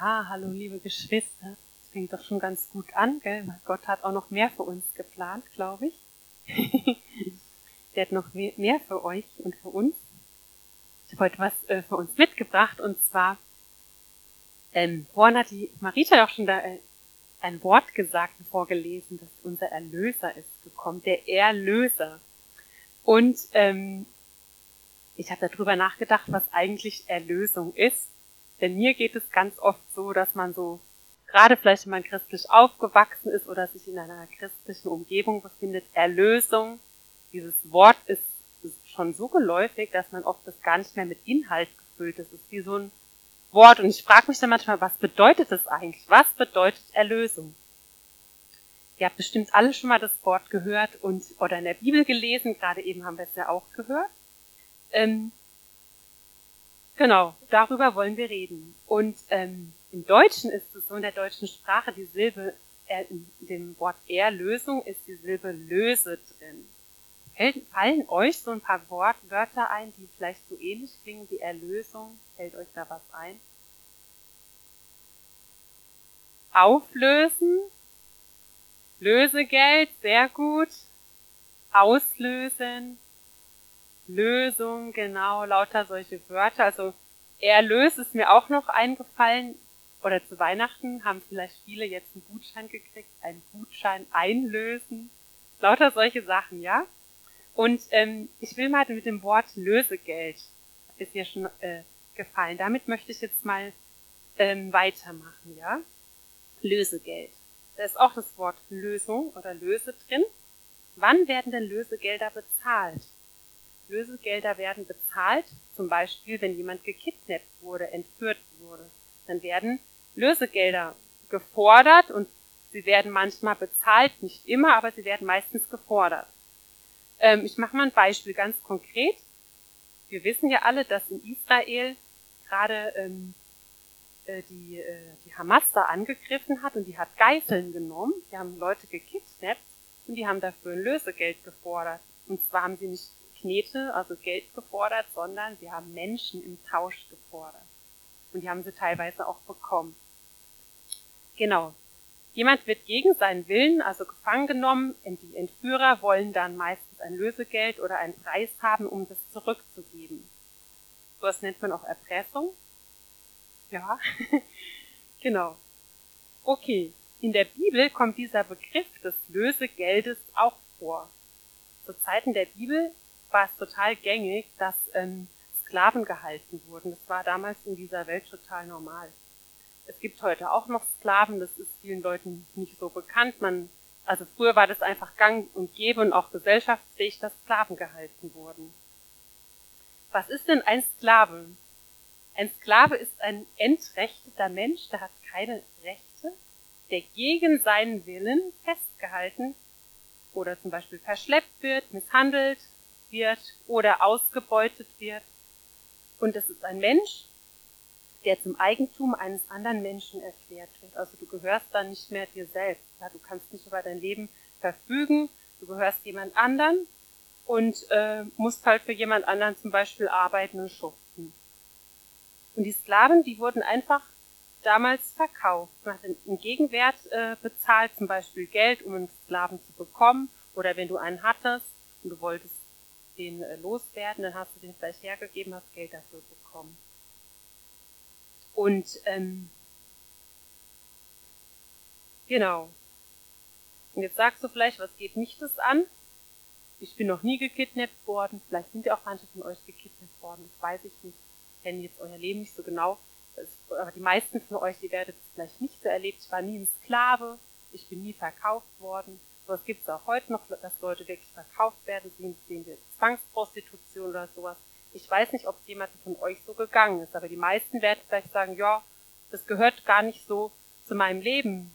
Ja, hallo liebe Geschwister. Das fängt doch schon ganz gut an, gell? Gott hat auch noch mehr für uns geplant, glaube ich. Der hat noch mehr für euch und für uns. Ich habe heute was äh, für uns mitgebracht und zwar, ähm, vorhin hat die Marita auch schon da äh, ein Wort gesagt und vorgelesen, dass unser Erlöser ist gekommen, der Erlöser. Und ähm, ich habe darüber nachgedacht, was eigentlich Erlösung ist. Denn mir geht es ganz oft so, dass man so, gerade vielleicht wenn man christlich aufgewachsen ist oder sich in einer christlichen Umgebung befindet, Erlösung, dieses Wort ist, schon so geläufig, dass man oft das gar nicht mehr mit Inhalt gefüllt ist. Es ist wie so ein Wort. Und ich frage mich dann manchmal, was bedeutet das eigentlich? Was bedeutet Erlösung? Ihr habt bestimmt alle schon mal das Wort gehört und oder in der Bibel gelesen. Gerade eben haben wir es ja auch gehört. Ähm, Genau, darüber wollen wir reden. Und ähm, im Deutschen ist es so, in der deutschen Sprache, die Silbe, äh, in dem Wort Erlösung ist die Silbe löse drin. fallen euch so ein paar Wort, Wörter ein, die vielleicht so ähnlich klingen wie Erlösung? Fällt euch da was ein? Auflösen, Lösegeld, sehr gut. Auslösen, Lösung, genau, lauter solche Wörter. Also Erlös ist mir auch noch eingefallen. Oder zu Weihnachten haben vielleicht viele jetzt einen Gutschein gekriegt, einen Gutschein einlösen. Lauter solche Sachen, ja? Und ähm, ich will mal mit dem Wort Lösegeld, ist ja schon äh, gefallen. Damit möchte ich jetzt mal ähm, weitermachen, ja? Lösegeld. Da ist auch das Wort Lösung oder Löse drin. Wann werden denn Lösegelder bezahlt? Lösegelder werden bezahlt, zum Beispiel wenn jemand gekidnappt wurde, entführt wurde. Dann werden Lösegelder gefordert und sie werden manchmal bezahlt, nicht immer, aber sie werden meistens gefordert. Ähm, ich mache mal ein Beispiel ganz konkret. Wir wissen ja alle, dass in Israel gerade ähm, äh, die, äh, die Hamas da angegriffen hat und die hat Geiseln genommen. Die haben Leute gekidnappt und die haben dafür ein Lösegeld gefordert. Und zwar haben sie nicht Knete, also Geld gefordert, sondern sie haben Menschen im Tausch gefordert. Und die haben sie teilweise auch bekommen. Genau. Jemand wird gegen seinen Willen, also gefangen genommen. Die Entführer wollen dann meistens ein Lösegeld oder einen Preis haben, um das zurückzugeben. So was nennt man auch Erpressung. Ja, genau. Okay, in der Bibel kommt dieser Begriff des Lösegeldes auch vor. Zu Zeiten der Bibel war es total gängig, dass ähm, Sklaven gehalten wurden. Das war damals in dieser Welt total normal. Es gibt heute auch noch Sklaven, das ist vielen Leuten nicht so bekannt. Man, also früher war das einfach gang und gäbe und auch gesellschaftsfähig, dass Sklaven gehalten wurden. Was ist denn ein Sklave? Ein Sklave ist ein entrechteter Mensch, der hat keine Rechte, der gegen seinen Willen festgehalten oder zum Beispiel verschleppt wird, misshandelt, wird oder ausgebeutet wird. Und es ist ein Mensch, der zum Eigentum eines anderen Menschen erklärt wird. Also du gehörst dann nicht mehr dir selbst. Ja, du kannst nicht über dein Leben verfügen. Du gehörst jemand anderen und äh, musst halt für jemand anderen zum Beispiel arbeiten und schuften. Und die Sklaven, die wurden einfach damals verkauft. Man hat einen Gegenwert äh, bezahlt, zum Beispiel Geld, um einen Sklaven zu bekommen. Oder wenn du einen hattest und du wolltest den äh, loswerden, dann hast du den vielleicht hergegeben, hast Geld dafür bekommen. Und ähm, genau. Und jetzt sagst du vielleicht, was geht mich das an? Ich bin noch nie gekidnappt worden. Vielleicht sind ja auch manche von euch gekidnappt worden. Das weiß ich nicht. Ich kenne jetzt euer Leben nicht so genau. aber die meisten von euch, die werdet es vielleicht nicht so erlebt. Ich war nie ein Sklave. Ich bin nie verkauft worden. Sowas gibt es auch heute noch, dass Leute wirklich verkauft werden, sehen, wir Zwangsprostitution oder sowas. Ich weiß nicht, ob es jemandem von euch so gegangen ist, aber die meisten werden vielleicht sagen, ja, das gehört gar nicht so zu meinem Leben.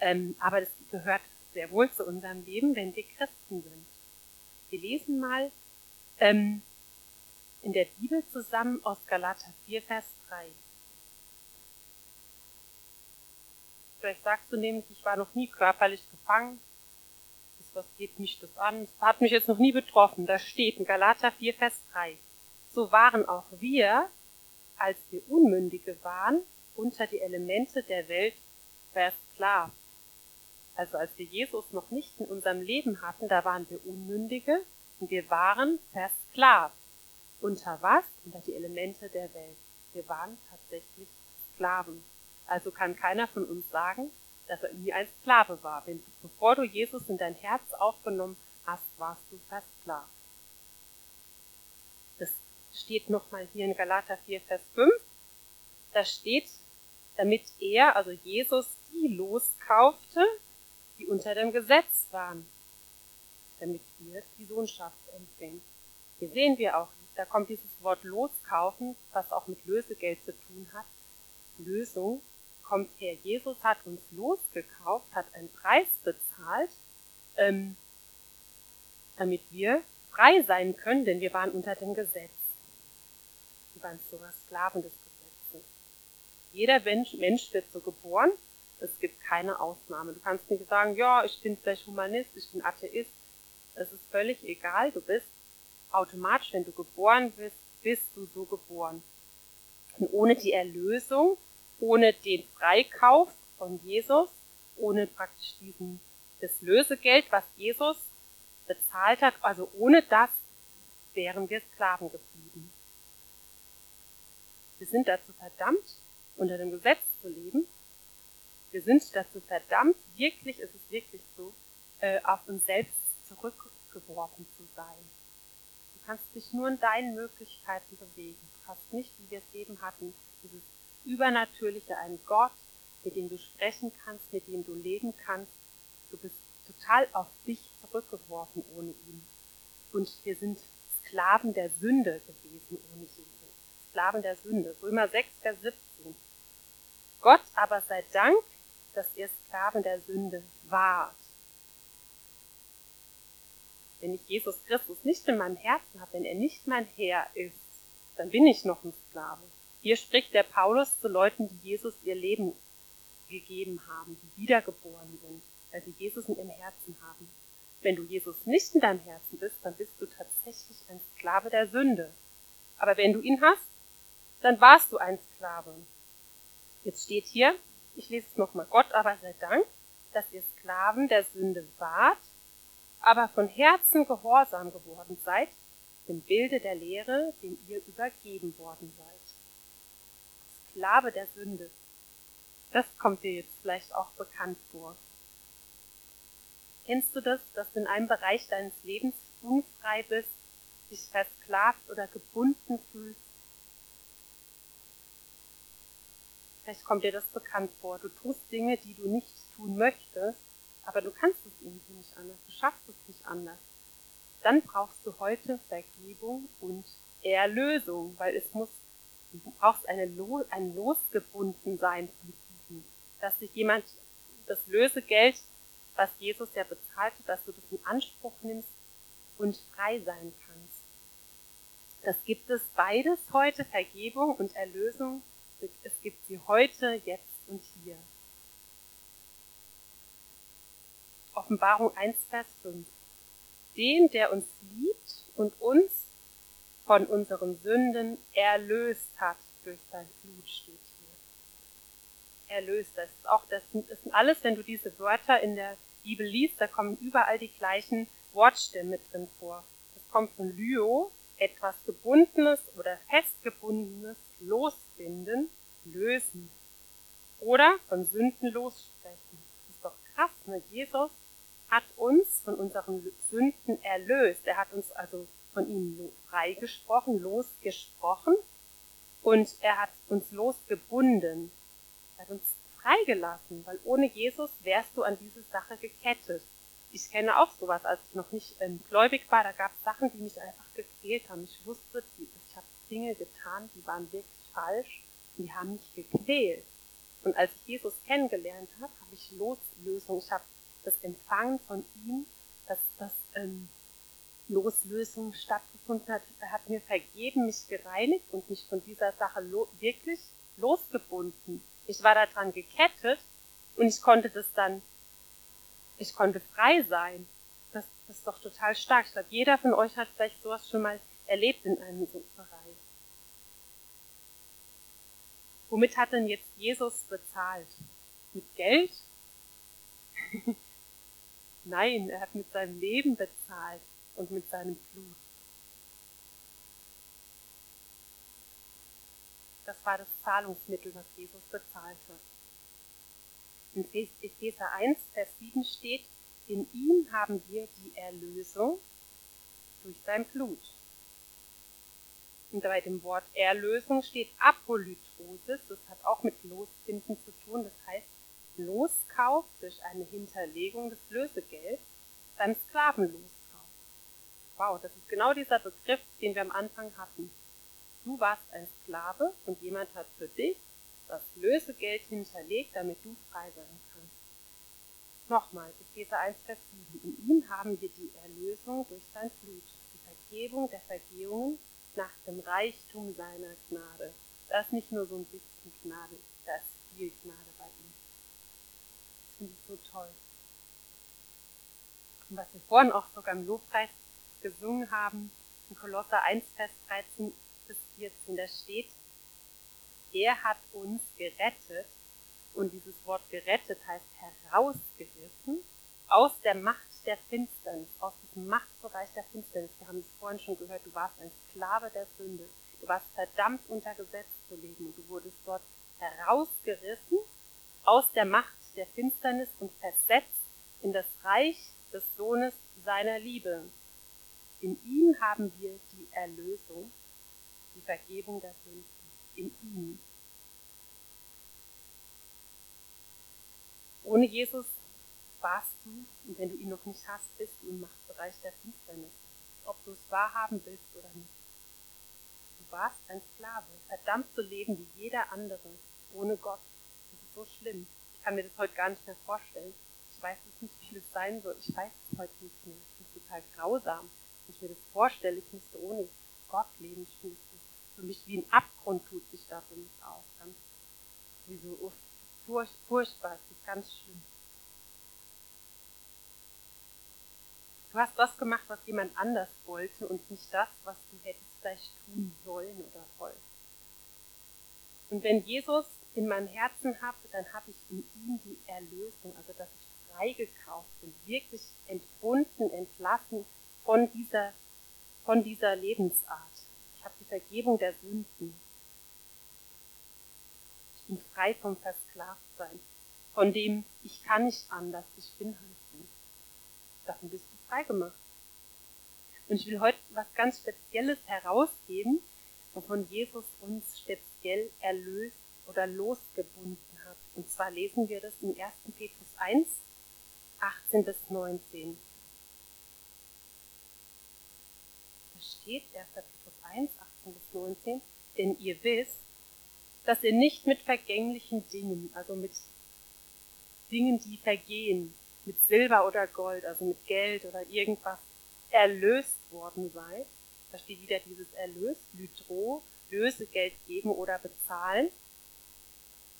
Ähm, aber das gehört sehr wohl zu unserem Leben, wenn wir Christen sind. Wir lesen mal ähm, in der Bibel zusammen aus Galater 4, Vers 3. Vielleicht sagst du nämlich, ich war noch nie körperlich gefangen. Das, was geht mich das an? Das hat mich jetzt noch nie betroffen. Da steht in Galater 4, Vers 3. So waren auch wir, als wir Unmündige waren, unter die Elemente der Welt versklavt. Also als wir Jesus noch nicht in unserem Leben hatten, da waren wir Unmündige und wir waren versklavt. Unter was? Unter die Elemente der Welt. Wir waren tatsächlich Sklaven. Also kann keiner von uns sagen, dass er nie ein Sklave war. Wenn, bevor du Jesus in dein Herz aufgenommen hast, warst du versklavt. Das steht nochmal hier in Galater 4, Vers 5. Da steht, damit er, also Jesus, die loskaufte, die unter dem Gesetz waren, damit wir die Sohnschaft empfingen. Hier sehen wir auch, da kommt dieses Wort loskaufen, was auch mit Lösegeld zu tun hat. Lösung kommt her. Jesus hat uns losgekauft, hat einen Preis bezahlt, ähm, damit wir frei sein können, denn wir waren unter dem Gesetz. Wir waren sogar Sklaven des Gesetzes. Jeder Mensch, Mensch wird so geboren. Es gibt keine Ausnahme. Du kannst nicht sagen, ja, ich bin vielleicht Humanist, ich bin Atheist. Es ist völlig egal. Du bist automatisch, wenn du geboren bist, bist du so geboren. Und ohne die Erlösung ohne den Freikauf von Jesus, ohne praktisch diesen, das Lösegeld, was Jesus bezahlt hat, also ohne das wären wir Sklaven geblieben. Wir sind dazu verdammt, unter dem Gesetz zu leben. Wir sind dazu verdammt, wirklich, ist es wirklich so, äh, auf uns selbst zurückgeworfen zu sein. Du kannst dich nur in deinen Möglichkeiten bewegen. Du hast nicht, wie wir es eben hatten, dieses Übernatürliche, ein Gott, mit dem du sprechen kannst, mit dem du leben kannst. Du bist total auf dich zurückgeworfen ohne ihn. Und wir sind Sklaven der Sünde gewesen ohne Jesus. Sklaven der Sünde. Römer 6, Vers 17. Gott aber sei Dank, dass ihr Sklaven der Sünde wart. Wenn ich Jesus Christus nicht in meinem Herzen habe, wenn er nicht mein Herr ist, dann bin ich noch ein Sklave. Hier spricht der Paulus zu Leuten, die Jesus ihr Leben gegeben haben, die wiedergeboren sind, weil sie Jesus in ihrem Herzen haben. Wenn du Jesus nicht in deinem Herzen bist, dann bist du tatsächlich ein Sklave der Sünde. Aber wenn du ihn hast, dann warst du ein Sklave. Jetzt steht hier, ich lese es nochmal, Gott aber sei Dank, dass ihr Sklaven der Sünde wart, aber von Herzen gehorsam geworden seid, dem Bilde der Lehre, dem ihr übergeben worden seid. Sklave der Sünde. Das kommt dir jetzt vielleicht auch bekannt vor. Kennst du das, dass du in einem Bereich deines Lebens unfrei bist, dich versklavt oder gebunden fühlst? Vielleicht kommt dir das bekannt vor. Du tust Dinge, die du nicht tun möchtest, aber du kannst es irgendwie nicht anders. Du schaffst es nicht anders. Dann brauchst du heute Vergebung und Erlösung, weil es muss Du brauchst eine Lo ein Losgebundensein von diesem, dass sich jemand das Lösegeld, was Jesus ja bezahlt hat, dass du das in Anspruch nimmst und frei sein kannst. Das gibt es beides heute, Vergebung und Erlösung. Es gibt sie heute, jetzt und hier. Offenbarung 1, Vers 5. Dem, der uns liebt und uns von unseren Sünden erlöst hat durch sein Blut, steht hier. Erlöst, das ist auch, das das sind alles, wenn du diese Wörter in der Bibel liest, da kommen überall die gleichen Wortstämme drin vor. Es kommt von Lyo, etwas Gebundenes oder Festgebundenes, losbinden, lösen. Oder von Sünden lossprechen. Das ist doch krass, ne? Jesus hat uns von unseren Sünden erlöst. Er hat uns also von ihm freigesprochen, losgesprochen und er hat uns losgebunden. Er hat uns freigelassen, weil ohne Jesus wärst du an diese Sache gekettet. Ich kenne auch sowas, als ich noch nicht ähm, gläubig war, da gab es Sachen, die mich einfach gequält haben. Ich wusste, ich habe Dinge getan, die waren wirklich falsch und die haben mich gequält. Und als ich Jesus kennengelernt habe, habe ich Loslösung, ich habe das empfangen von ihm, dass das ähm, Loslösung stattgefunden hat. Er hat mir vergeben, mich gereinigt und mich von dieser Sache lo wirklich losgebunden. Ich war daran gekettet und ich konnte das dann, ich konnte frei sein. Das, das ist doch total stark. Ich glaube, jeder von euch hat vielleicht sowas schon mal erlebt in einem so Bereich. Womit hat denn jetzt Jesus bezahlt? Mit Geld? Nein, er hat mit seinem Leben bezahlt und mit seinem Blut. Das war das Zahlungsmittel, was Jesus bezahlt hat. In Epheser 1, Vers 7 steht, in ihm haben wir die Erlösung durch sein Blut. Und bei dem Wort Erlösung steht Apolytrosis, das hat auch mit Losfinden zu tun, das heißt Loskauf durch eine Hinterlegung des Lösegelds beim Sklavenloskauf. Wow, das ist genau dieser Begriff, den wir am Anfang hatten. Du warst ein Sklave und jemand hat für dich das Lösegeld hinterlegt, damit du frei sein kannst. Nochmal, Epheser 1, Vers 7. In ihm haben wir die Erlösung durch sein Blut, die Vergebung der Vergehungen nach dem Reichtum seiner Gnade. Da ist nicht nur so ein bisschen Gnade, da ist viel Gnade bei ihm. Das finde ich so toll. Und was wir vorhin auch sogar im Lobpreis gesungen haben, in Kolosser 1, Vers 13 bis 14, da steht, er hat uns gerettet, und dieses Wort gerettet heißt herausgerissen, aus der Macht der Finsternis, aus diesem Machtbereich der Finsternis. Wir haben es vorhin schon gehört, du warst ein Sklave der Sünde. Du warst verdammt unter Gesetz zu leben und du wurdest dort herausgerissen aus der Macht der Finsternis und versetzt in das Reich des Sohnes seiner Liebe. In ihm haben wir die Erlösung, die Vergebung der Sünden in ihm. Ohne Jesus warst du, und wenn du ihn noch nicht hast, bist du im Machtbereich der Finsternis, ob du es wahrhaben willst oder nicht. Du warst ein Sklave, verdammt zu leben wie jeder andere, ohne Gott. Das ist so schlimm. Ich kann mir das heute gar nicht mehr vorstellen. Ich weiß es nicht, wie das sein soll. Ich weiß es heute nicht mehr. Finde es total grausam. Ich mir das vorstelle, ich müsste ohne Gott leben. Ich finde für mich wie ein Abgrund tut sich da für mich auf. Ganz wie so furch, furchtbar, es ist ganz schlimm. Du hast das gemacht, was jemand anders wollte und nicht das, was du hättest vielleicht tun sollen oder wollen. Und wenn Jesus in meinem Herzen habe, dann habe ich in ihm die Erlösung, also dass ich freigekauft bin, wirklich entbunden, entlassen von dieser, von dieser Lebensart habe die Vergebung der Sünden. Ich bin frei vom Versklavtsein, von dem ich kann nicht anders, ich bin halt so. Davon bist du frei gemacht. Und ich will heute was ganz Spezielles herausgeben, wovon Jesus uns speziell erlöst oder losgebunden hat. Und zwar lesen wir das in 1. Petrus 1, 18 bis 19. Steht 1. Petrus 1, 18 bis 19, denn ihr wisst, dass ihr nicht mit vergänglichen Dingen, also mit Dingen, die vergehen, mit Silber oder Gold, also mit Geld oder irgendwas, erlöst worden seid. Da steht wieder dieses Erlös, Lydro, Lösegeld geben oder bezahlen,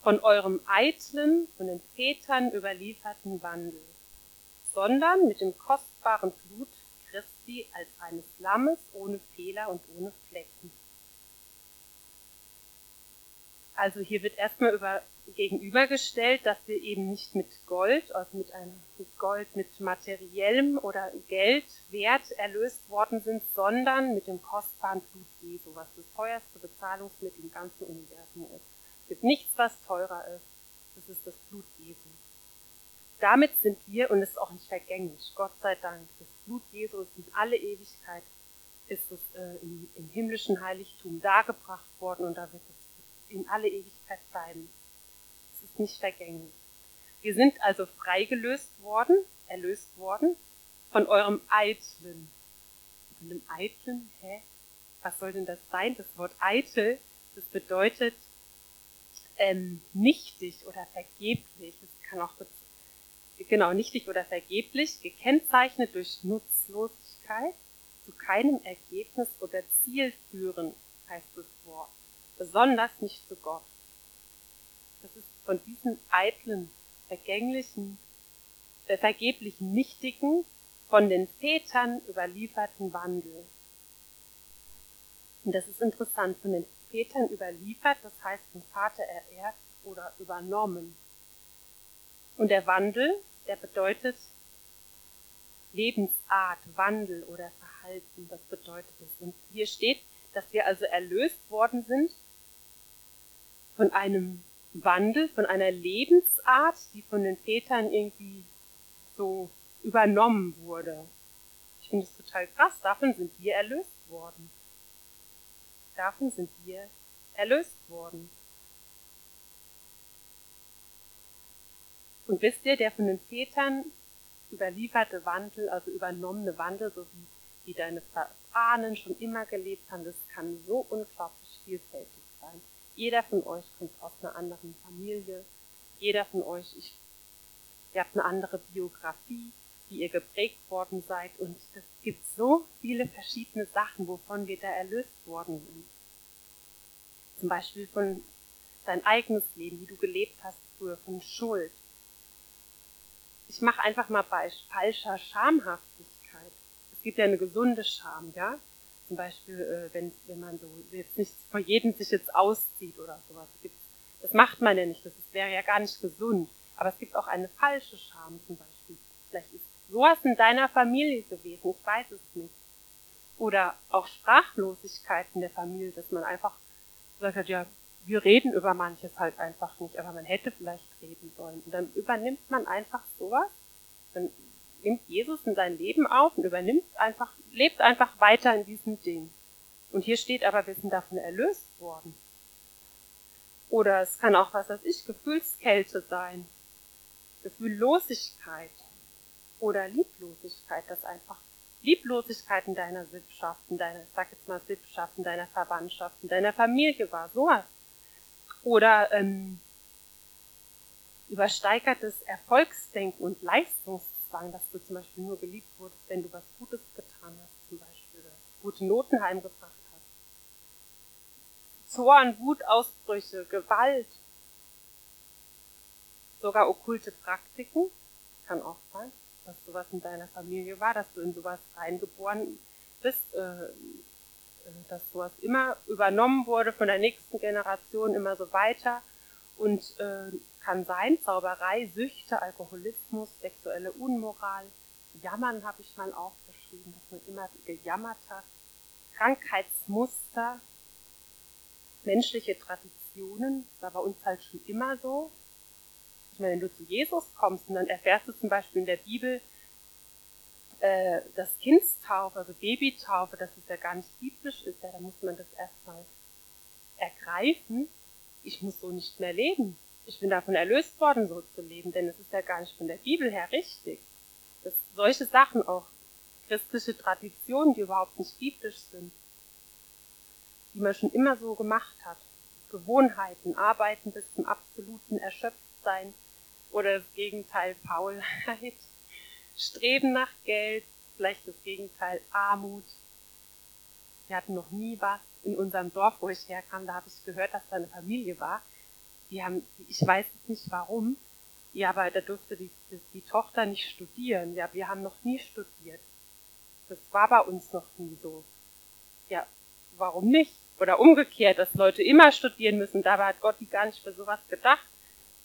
von eurem eitlen, von den Vätern überlieferten Wandel, sondern mit dem kostbaren Blut Christi als eines Lammes ohne Fehler und ohne Flecken. Also hier wird erstmal über, gegenübergestellt, dass wir eben nicht mit Gold, also mit einem mit Gold mit materiellem oder Geldwert erlöst worden sind, sondern mit dem kostbaren Blut Jesu, was das teuerste Bezahlungsmittel im ganzen Universum ist. Es gibt nichts, was teurer ist. Das ist das Blut Jesu damit sind wir, und es ist auch nicht vergänglich, Gott sei Dank, das Blut Jesu ist in alle Ewigkeit, ist es äh, im, im, himmlischen Heiligtum dargebracht worden und da wird es in alle Ewigkeit bleiben. Es ist nicht vergänglich. Wir sind also freigelöst worden, erlöst worden von eurem Eitlen. Von dem Eitlen, hä? Was soll denn das sein? Das Wort eitel, das bedeutet ähm, nichtig oder vergeblich. Es kann auch genau nichtig oder vergeblich, gekennzeichnet durch Nutzlosigkeit, zu keinem Ergebnis oder Ziel führen, heißt das Wort, besonders nicht zu Gott. Das ist von diesen eitlen, vergänglichen, äh, vergeblichen Nichtigen von den Vätern überlieferten Wandel. Und das ist interessant, von den Vätern überliefert, das heißt vom Vater ererbt oder übernommen. Und der Wandel, der bedeutet Lebensart, Wandel oder Verhalten, das bedeutet es. Und hier steht, dass wir also erlöst worden sind von einem Wandel, von einer Lebensart, die von den Vätern irgendwie so übernommen wurde. Ich finde es total krass. Davon sind wir erlöst worden. Davon sind wir erlöst worden. Und wisst ihr, der von den Vätern überlieferte Wandel, also übernommene Wandel, so wie, wie deine Ahnen schon immer gelebt haben, das kann so unglaublich vielfältig sein. Jeder von euch kommt aus einer anderen Familie. Jeder von euch, ich, ihr habt eine andere Biografie, wie ihr geprägt worden seid. Und es gibt so viele verschiedene Sachen, wovon wir da erlöst worden sind. Zum Beispiel von dein eigenes Leben, wie du gelebt hast früher, von Schuld. Ich mache einfach mal bei falscher Schamhaftigkeit. Es gibt ja eine gesunde Scham, ja. Zum Beispiel, äh, wenn, wenn man so jetzt nicht vor jedem sich jetzt auszieht oder sowas. Das macht man ja nicht, das wäre ja gar nicht gesund. Aber es gibt auch eine falsche Scham zum Beispiel. Vielleicht ist sowas in deiner Familie gewesen, ich weiß es nicht. Oder auch Sprachlosigkeit in der Familie, dass man einfach hat, ja, wir reden über manches halt einfach nicht, aber man hätte vielleicht reden sollen. Und dann übernimmt man einfach sowas, dann nimmt Jesus in sein Leben auf und übernimmt einfach, lebt einfach weiter in diesem Ding. Und hier steht aber, wir sind davon erlöst worden. Oder es kann auch, was weiß ich, Gefühlskälte sein. Gefühllosigkeit. Oder Lieblosigkeit, das einfach Lieblosigkeit in deiner Sippschaft, in deiner, sag jetzt mal Sippschaft, in deiner Verwandtschaft, in deiner Familie war, sowas. Oder ähm, übersteigertes Erfolgsdenken und Leistungszwang, dass du zum Beispiel nur geliebt wurdest, wenn du was Gutes getan hast, zum Beispiel, gute Noten heimgebracht hast. Zorn, Wutausbrüche, Gewalt, sogar okkulte Praktiken, kann auch sein dass sowas in deiner Familie war, dass du in sowas reingeboren bist, äh, dass sowas immer übernommen wurde von der nächsten Generation immer so weiter. Und äh, kann sein, Zauberei, Süchte, Alkoholismus, sexuelle Unmoral, Jammern habe ich mal aufgeschrieben, dass man immer gejammert hat, Krankheitsmuster, menschliche Traditionen, das war bei uns halt schon immer so, ich meine, wenn du zu Jesus kommst und dann erfährst du zum Beispiel in der Bibel, äh, dass Kindstaufe, also Babytaufe, dass es ja gar nicht biblisch ist, ja, da muss man das erstmal ergreifen. Ich muss so nicht mehr leben. Ich bin davon erlöst worden, so zu leben, denn es ist ja gar nicht von der Bibel her richtig. Dass solche Sachen auch christliche Traditionen, die überhaupt nicht biblisch sind, die man schon immer so gemacht hat. Gewohnheiten, arbeiten bis zum absoluten Erschöpftsein, oder das Gegenteil Faulheit, Streben nach Geld, vielleicht das Gegenteil Armut. Wir hatten noch nie was in unserem Dorf, wo ich herkam, da habe ich gehört, dass da eine Familie war. Die haben, ich weiß nicht warum, ja, aber da durfte die, die, die Tochter nicht studieren. Ja, wir haben noch nie studiert. Das war bei uns noch nie so. Ja, warum nicht? Oder umgekehrt, dass Leute immer studieren müssen. Dabei hat Gott die gar nicht für sowas gedacht.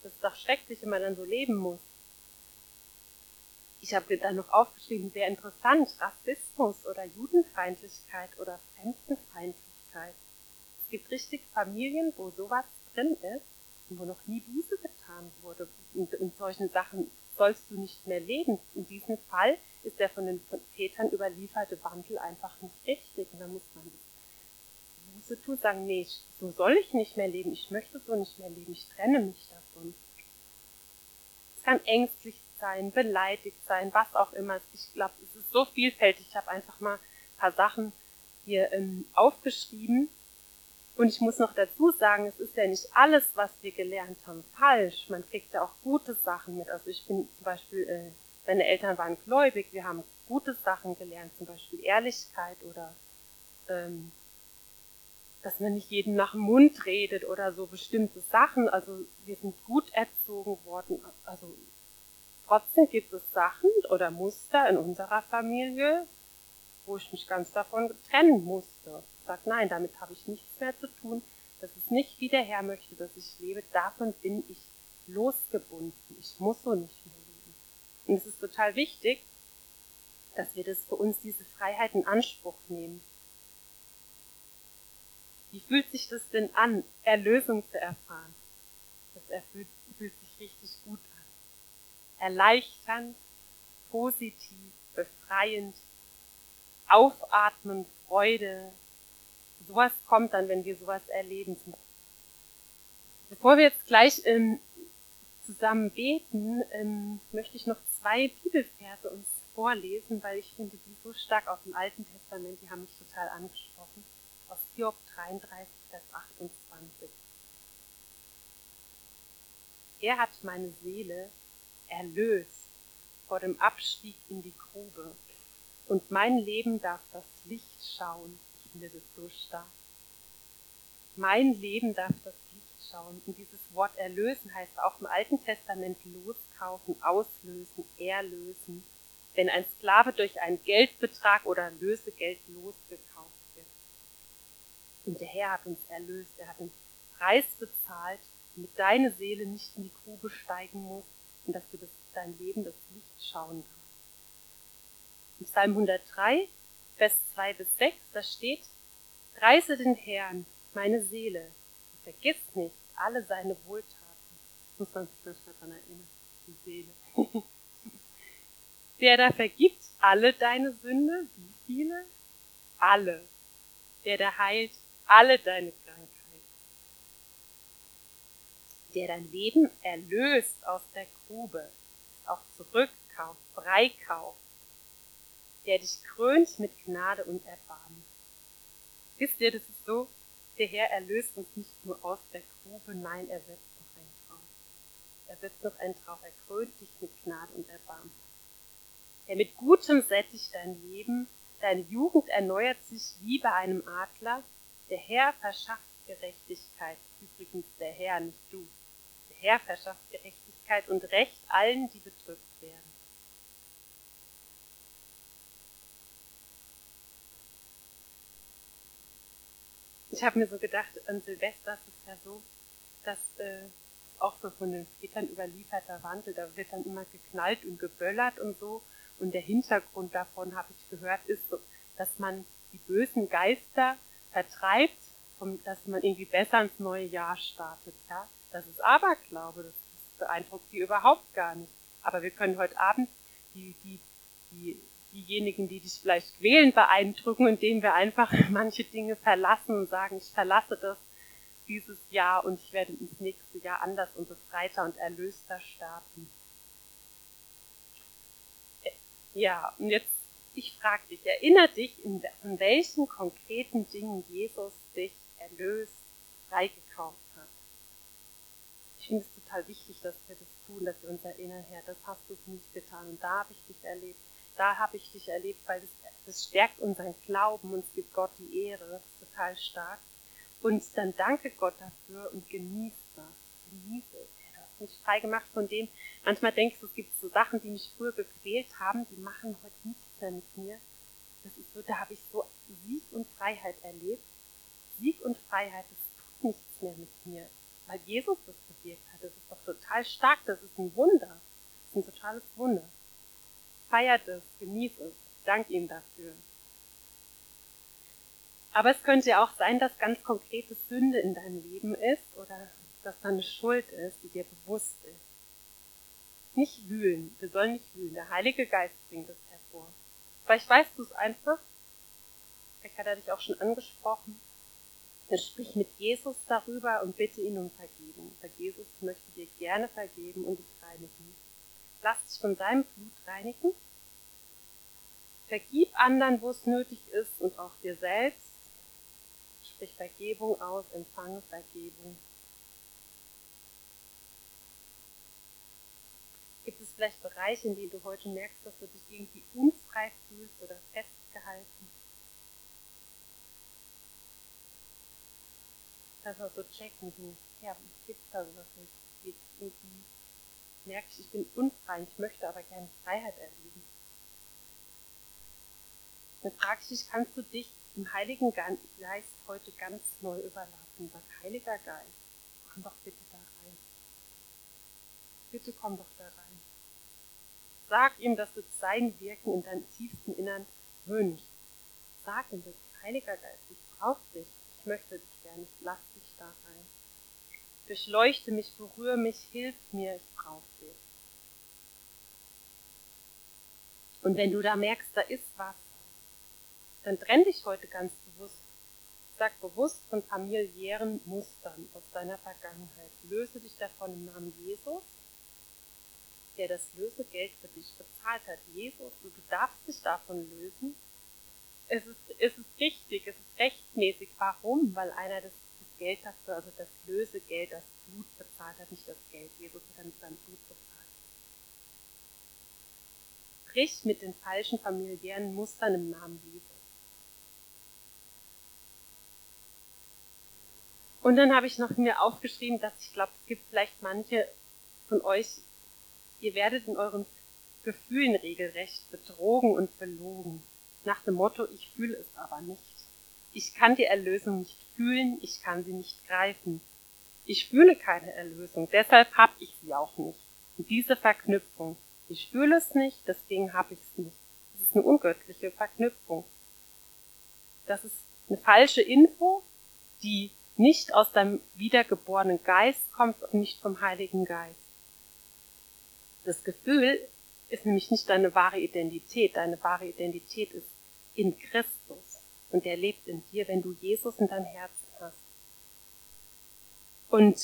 Das ist doch schrecklich, wenn man dann so leben muss. Ich habe dann noch aufgeschrieben, sehr interessant, Rassismus oder Judenfeindlichkeit oder Fremdenfeindlichkeit. Es gibt richtig Familien, wo sowas drin ist und wo noch nie Buße getan wurde. Und in solchen Sachen sollst du nicht mehr leben. In diesem Fall ist der von den Vätern überlieferte Wandel einfach nicht richtig. Und dann muss man Buße tun, sagen, nee, so soll ich nicht mehr leben. Ich möchte so nicht mehr leben. Ich trenne mich davon. Es kann ängstlich sein, beleidigt sein, was auch immer. Ich glaube, es ist so vielfältig. Ich habe einfach mal ein paar Sachen hier ähm, aufgeschrieben. Und ich muss noch dazu sagen, es ist ja nicht alles, was wir gelernt haben, falsch. Man kriegt ja auch gute Sachen mit. Also ich bin zum Beispiel, äh, meine Eltern waren gläubig, wir haben gute Sachen gelernt, zum Beispiel Ehrlichkeit oder ähm, dass man nicht jeden nach dem Mund redet oder so bestimmte Sachen. Also wir sind gut erzogen worden. Also trotzdem gibt es Sachen oder Muster in unserer Familie, wo ich mich ganz davon trennen musste. Ich sag, nein, damit habe ich nichts mehr zu tun. Das ist nicht, wie der Herr möchte, dass ich lebe. Davon bin ich losgebunden. Ich muss so nicht mehr leben. Und es ist total wichtig, dass wir das für uns diese Freiheit in Anspruch nehmen. Wie fühlt sich das denn an, Erlösung zu erfahren? Das fühlt sich richtig gut an. Erleichternd, positiv, befreiend, aufatmen, Freude. Sowas kommt dann, wenn wir sowas erleben. Bevor wir jetzt gleich ähm, zusammen beten, ähm, möchte ich noch zwei Bibelverse uns vorlesen, weil ich finde die so stark aus dem Alten Testament, die haben mich total angesprochen. Aus Hiob 33, Vers 28. Er hat meine Seele erlöst vor dem Abstieg in die Grube. Und mein Leben darf das Licht schauen. Ich finde das so stark. Mein Leben darf das Licht schauen. Und dieses Wort erlösen heißt auch im Alten Testament loskaufen, auslösen, erlösen. Wenn ein Sklave durch einen Geldbetrag oder Lösegeld losgekauft wird. Und der Herr hat uns erlöst. Er hat einen Preis bezahlt, damit deine Seele nicht in die Grube steigen muss und dass du das, dein Leben das Licht schauen darfst. In Psalm 103, Vers 2 bis 6, da steht, Preise den Herrn, meine Seele, und vergiss nicht alle seine Wohltaten. Muss man sich manchmal daran erinnern, die Seele. Der da vergibt alle deine Sünde, wie viele? Alle. Der da heilt alle deine Krankheit der dein Leben erlöst aus der Grube, auch zurückkauft, freikauft, der dich krönt mit Gnade und Erbarmen. Wisst ihr, das ist so, der Herr erlöst uns nicht nur aus der Grube, nein, er setzt noch einen drauf. Er setzt noch einen drauf, er krönt dich mit Gnade und Erbarmen. Der mit Gutem sättigt dein Leben, deine Jugend erneuert sich wie bei einem Adler, der Herr verschafft Gerechtigkeit, übrigens der Herr, nicht du. Herr verschafft Gerechtigkeit und Recht allen, die bedrückt werden. Ich habe mir so gedacht, an Silvester ist es ja so, dass äh, auch so von den Vätern überlieferter Wandel, da wird dann immer geknallt und geböllert und so. Und der Hintergrund davon, habe ich gehört, ist so, dass man die bösen Geister vertreibt, um, dass man irgendwie besser ins neue Jahr startet. Ja? Das ist Aberglaube, das beeindruckt die überhaupt gar nicht. Aber wir können heute Abend die, die, die, diejenigen, die dich vielleicht quälen, beeindrucken, indem wir einfach manche Dinge verlassen und sagen, ich verlasse das dieses Jahr und ich werde ins nächste Jahr anders und befreiter und erlöster starten. Ja, und jetzt, ich frage dich, erinnere dich, in, in welchen konkreten Dingen Jesus dich erlöst, freigekauft ich finde es total wichtig, dass wir das tun, dass wir uns erinnern, Herr, das hast du für mich getan und da habe ich dich erlebt, da habe ich dich erlebt, weil das, das stärkt unseren Glauben und es gibt Gott die Ehre, das ist total stark. Und dann danke Gott dafür und genieße das, genieße es. du hast mich frei gemacht von dem, manchmal denkst du, es gibt so Sachen, die mich früher gequält haben, die machen heute nichts mehr mit mir. Das ist so, da habe ich so Sieg und Freiheit erlebt. Sieg und Freiheit, das tut nichts mehr mit mir weil Jesus das bewirkt hat. Das ist doch total stark, das ist ein Wunder. Das ist ein totales Wunder. Feiert es, genießt es, dank ihm dafür. Aber es könnte ja auch sein, dass ganz konkrete Sünde in deinem Leben ist oder dass da eine Schuld ist, die dir bewusst ist. Nicht wühlen, wir sollen nicht wühlen. Der Heilige Geist bringt es hervor. Vielleicht weißt du es einfach. Vielleicht hat er dich auch schon angesprochen. Dann sprich mit Jesus darüber und bitte ihn um Vergebung. Weil Jesus möchte dir gerne vergeben und dich reinigen. Lass dich von seinem Blut reinigen. Vergib anderen, wo es nötig ist und auch dir selbst. Sprich Vergebung aus, empfange Vergebung. Gibt es vielleicht Bereiche, in denen du heute merkst, dass du dich irgendwie unfrei fühlst oder festgehalten? Das auch so checken, so, ja, gibt's da sowas nicht? Irgendwie merke ich, ich bin unfrei, ich möchte aber gerne Freiheit erleben. Dann frage ich dich, kannst du dich dem Heiligen Geist heute ganz neu überlassen. Sag, Heiliger Geist, komm doch bitte da rein. Bitte komm doch da rein. Sag ihm, dass du sein Wirken in deinem tiefsten Innern wünschst. Sag ihm, Heiliger Geist, ich brauche dich. Möchte dich gerne. Ich lass dich da rein. Durchleuchte mich, berühre mich, hilf mir, ich brauche dich. Und wenn du da merkst, da ist was, dann trenn dich heute ganz bewusst. Sag bewusst von familiären Mustern aus deiner Vergangenheit. Löse dich davon im Namen Jesus, der das Lösegeld für dich bezahlt hat. Jesus, du darfst dich davon lösen. Es ist, es ist richtig, es ist rechtmäßig. Warum? Weil einer das, das Geld dafür, also das Lösegeld, das Blut bezahlt hat, nicht das Geld. Jesus hat dann sein Blut bezahlt. Brich mit den falschen familiären Mustern im Namen Jesus. Und dann habe ich noch mir aufgeschrieben, dass ich glaube, es gibt vielleicht manche von euch, ihr werdet in euren Gefühlen regelrecht betrogen und belogen. Nach dem Motto, ich fühle es aber nicht. Ich kann die Erlösung nicht fühlen, ich kann sie nicht greifen. Ich fühle keine Erlösung, deshalb habe ich sie auch nicht. Und diese Verknüpfung, ich fühle es nicht, deswegen habe ich es nicht. Das ist eine ungöttliche Verknüpfung. Das ist eine falsche Info, die nicht aus deinem wiedergeborenen Geist kommt und nicht vom Heiligen Geist. Das Gefühl ist nämlich nicht deine wahre Identität. Deine wahre Identität ist in Christus und er lebt in dir, wenn du Jesus in deinem Herzen hast. Und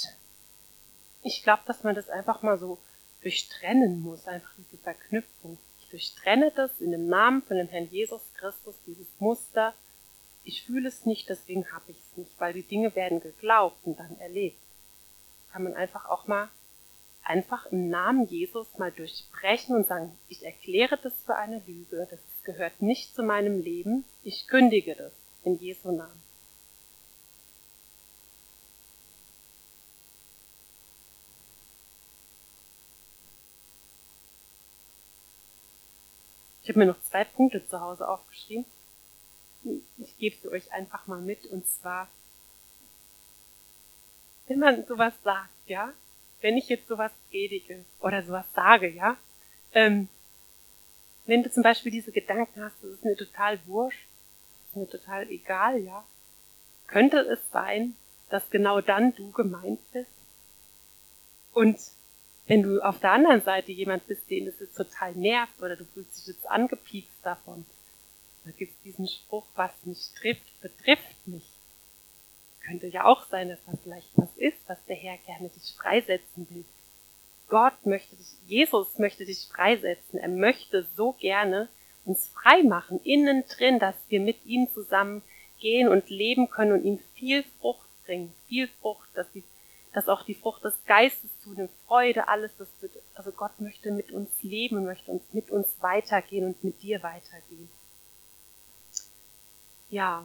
ich glaube, dass man das einfach mal so durchtrennen muss, einfach diese Verknüpfung. Ich durchtrenne das in dem Namen von dem Herrn Jesus Christus, dieses Muster, ich fühle es nicht, deswegen habe ich es nicht, weil die Dinge werden geglaubt und dann erlebt. Kann man einfach auch mal einfach im Namen Jesus mal durchbrechen und sagen, ich erkläre das für eine Lüge, das gehört nicht zu meinem Leben, ich kündige das in Jesu Namen. Ich habe mir noch zwei Punkte zu Hause aufgeschrieben ich gebe sie euch einfach mal mit. Und zwar, wenn man sowas sagt, ja, wenn ich jetzt sowas predige oder sowas sage, ja, ähm, wenn du zum Beispiel diese Gedanken hast, das ist mir total wurscht, das ist mir total egal, ja, könnte es sein, dass genau dann du gemeint bist? Und wenn du auf der anderen Seite jemand bist, den es jetzt total nervt oder du fühlst dich jetzt angepiekst davon, da gibt es diesen Spruch, was mich trifft, betrifft mich. Könnte ja auch sein, dass das vielleicht was ist, was der Herr gerne dich freisetzen will. Gott möchte dich, Jesus möchte dich freisetzen. Er möchte so gerne uns frei machen, innen drin, dass wir mit ihm zusammen gehen und leben können und ihm viel Frucht bringen. Viel Frucht, dass, die, dass auch die Frucht des Geistes zunimmt, Freude, alles, das wird, also Gott möchte mit uns leben möchte uns mit uns weitergehen und mit dir weitergehen ja,